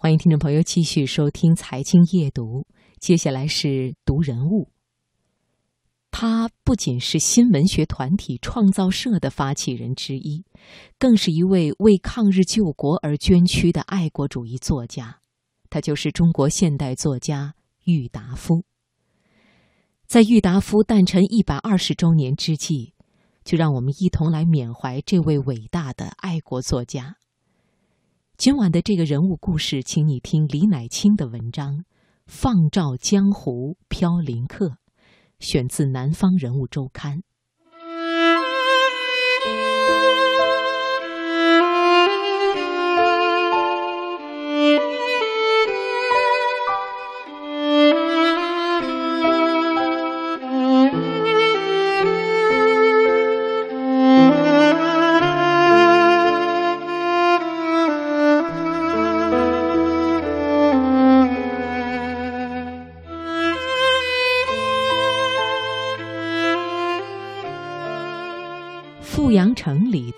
欢迎听众朋友继续收听《财经夜读》，接下来是读人物。他不仅是新文学团体创造社的发起人之一，更是一位为抗日救国而捐躯的爱国主义作家。他就是中国现代作家郁达夫。在郁达夫诞辰一百二十周年之际，就让我们一同来缅怀这位伟大的爱国作家。今晚的这个人物故事，请你听李乃清的文章《放照江湖飘零客》，选自《南方人物周刊》。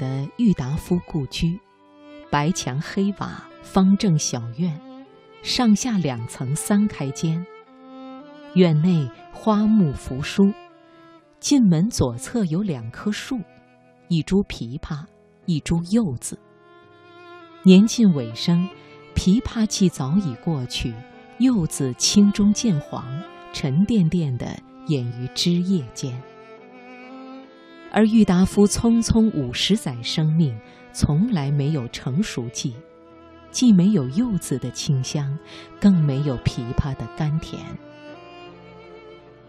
的郁达夫故居，白墙黑瓦，方正小院，上下两层三开间。院内花木扶疏，进门左侧有两棵树，一株枇杷，一株柚子。年近尾声，枇杷季早已过去，柚子青中见黄，沉甸甸的掩于枝叶间。而郁达夫匆匆五十载生命，从来没有成熟季，既没有柚子的清香，更没有枇杷的甘甜。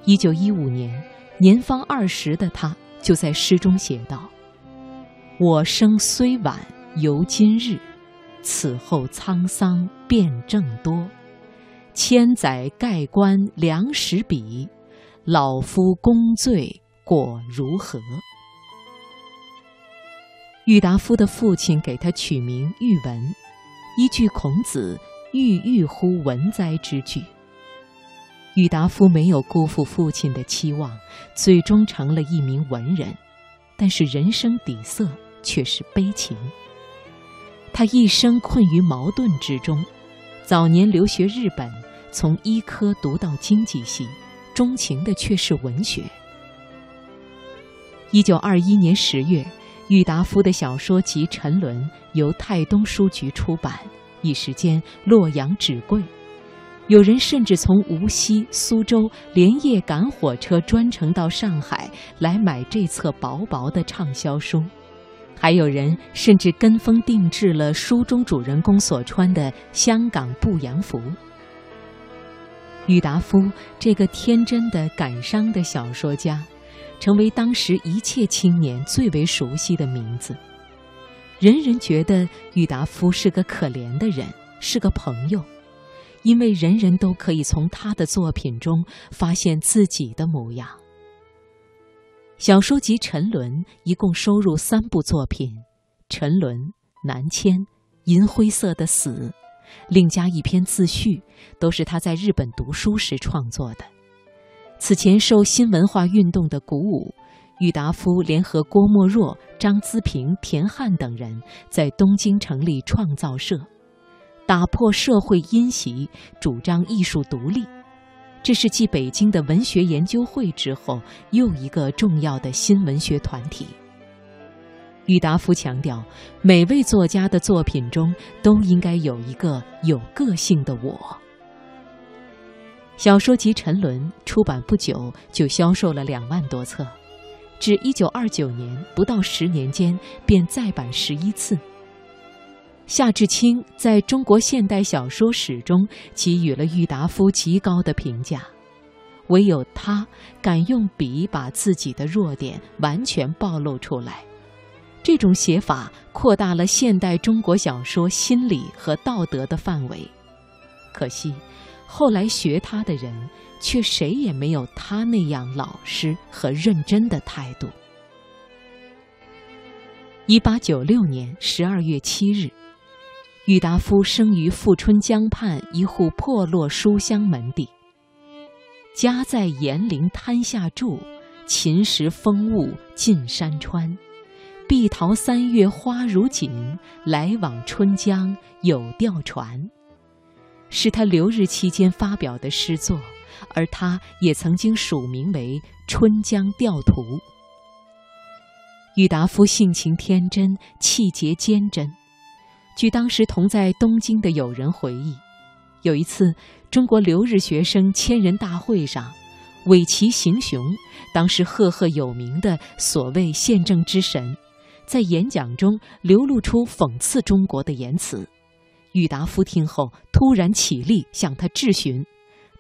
一九一五年，年方二十的他就在诗中写道：“我生虽晚犹今日，此后沧桑变正多。千载盖棺量时比，老夫功罪果如何？”郁达夫的父亲给他取名郁文，依据孔子“郁郁乎文哉”之句。郁达夫没有辜负父亲的期望，最终成了一名文人，但是人生底色却是悲情。他一生困于矛盾之中，早年留学日本，从医科读到经济系，钟情的却是文学。一九二一年十月。郁达夫的小说集《沉沦》由泰东书局出版，一时间洛阳纸贵。有人甚至从无锡、苏州连夜赶火车专程到上海来买这册薄薄的畅销书，还有人甚至跟风定制了书中主人公所穿的香港步洋服。郁达夫这个天真的感伤的小说家。成为当时一切青年最为熟悉的名字，人人觉得郁达夫是个可怜的人，是个朋友，因为人人都可以从他的作品中发现自己的模样。小说集《沉沦》一共收入三部作品，《沉沦》《南迁》《银灰色的死》，另加一篇自序，都是他在日本读书时创作的。此前受新文化运动的鼓舞，郁达夫联合郭沫若、张资平、田汉等人在东京成立创造社，打破社会因袭，主张艺术独立。这是继北京的文学研究会之后又一个重要的新文学团体。郁达夫强调，每位作家的作品中都应该有一个有个性的我。小说集《沉沦》出版不久就销售了两万多册，至一九二九年不到十年间便再版十一次。夏志清在中国现代小说史中给予了郁达夫极高的评价，唯有他敢用笔把自己的弱点完全暴露出来，这种写法扩大了现代中国小说心理和道德的范围。可惜。后来学他的人，却谁也没有他那样老实和认真的态度。一八九六年十二月七日，郁达夫生于富春江畔一户破落书香门第。家在岩陵滩下住，秦时风物尽山川。碧桃三月花如锦，来往春江有钓船。是他留日期间发表的诗作，而他也曾经署名为《春江调图》。郁达夫性情天真，气节坚贞。据当时同在东京的友人回忆，有一次中国留日学生千人大会上，尾崎行雄，当时赫赫有名的所谓宪政之神，在演讲中流露出讽刺中国的言辞。郁达夫听后突然起立向他质询，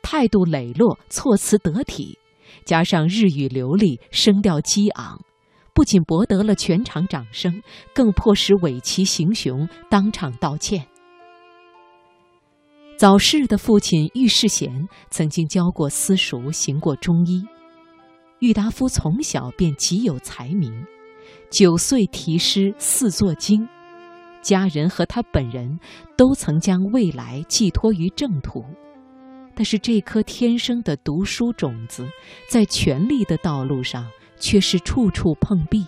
态度磊落，措辞得体，加上日语流利，声调激昂。不仅博得了全场掌声，更迫使尾崎行雄当场道歉。早逝的父亲郁世贤曾经教过私塾，行过中医。郁达夫从小便极有才名，九岁题诗四作经，家人和他本人都曾将未来寄托于正途。但是这颗天生的读书种子，在权力的道路上。却是处处碰壁。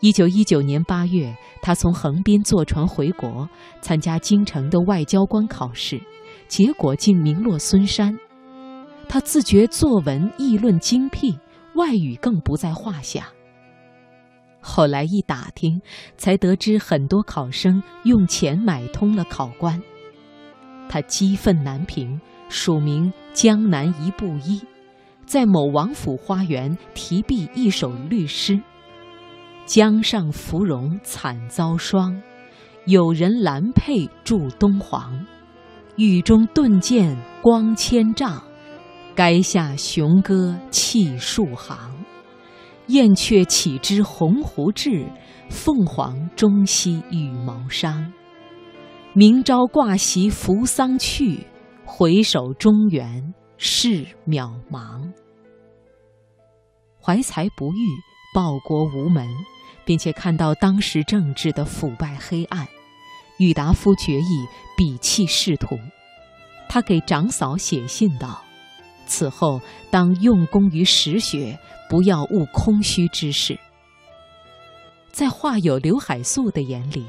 一九一九年八月，他从横滨坐船回国，参加京城的外交官考试，结果竟名落孙山。他自觉作文议论精辟，外语更不在话下。后来一打听，才得知很多考生用钱买通了考官。他激愤难平，署名江南一布衣。在某王府花园题壁一首律诗：“江上芙蓉惨遭霜，有人兰佩住东皇。雨中顿见光千丈，垓下雄歌泣数行。燕雀岂知鸿鹄志，凤凰终惜羽毛伤。明朝挂席扶桑去，回首中原。”事渺茫，怀才不遇，报国无门，并且看到当时政治的腐败黑暗，郁达夫决意摒弃仕途。他给长嫂写信道：“此后当用功于实学，不要误空虚之事。”在画友刘海粟的眼里，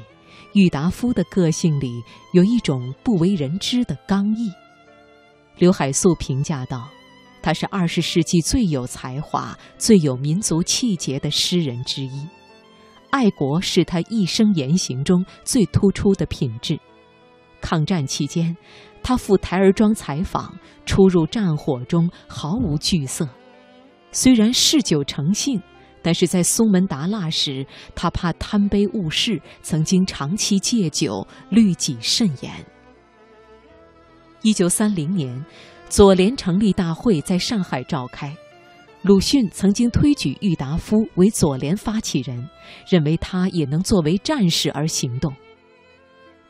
郁达夫的个性里有一种不为人知的刚毅。刘海粟评价道：“他是二十世纪最有才华、最有民族气节的诗人之一，爱国是他一生言行中最突出的品质。抗战期间，他赴台儿庄采访，出入战火中毫无惧色。虽然嗜酒成性，但是在苏门答腊时，他怕贪杯误事，曾经长期戒酒，律己甚严。”一九三零年，左联成立大会在上海召开，鲁迅曾经推举郁达夫为左联发起人，认为他也能作为战士而行动，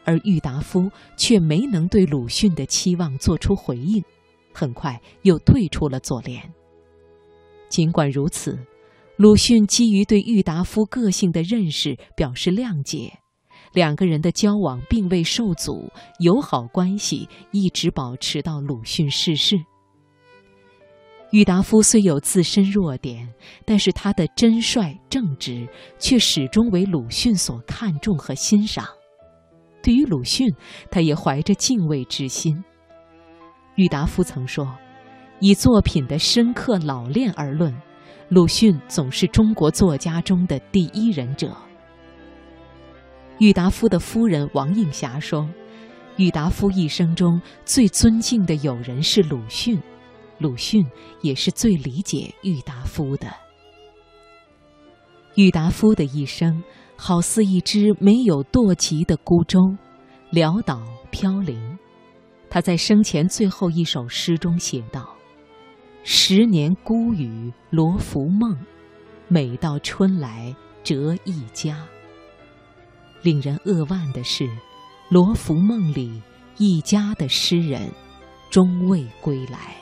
而郁达夫却没能对鲁迅的期望做出回应，很快又退出了左联。尽管如此，鲁迅基于对郁达夫个性的认识，表示谅解。两个人的交往并未受阻，友好关系一直保持到鲁迅逝世。郁达夫虽有自身弱点，但是他的真率正直却始终为鲁迅所看重和欣赏。对于鲁迅，他也怀着敬畏之心。郁达夫曾说：“以作品的深刻老练而论，鲁迅总是中国作家中的第一人者。”郁达夫的夫人王映霞说：“郁达夫一生中最尊敬的友人是鲁迅，鲁迅也是最理解郁达夫的。”郁达夫的一生好似一只没有舵楫的孤舟，潦倒飘零。他在生前最后一首诗中写道：“十年孤雨罗浮梦，每到春来折一家。”令人扼腕的是，罗浮梦里一家的诗人，终未归来。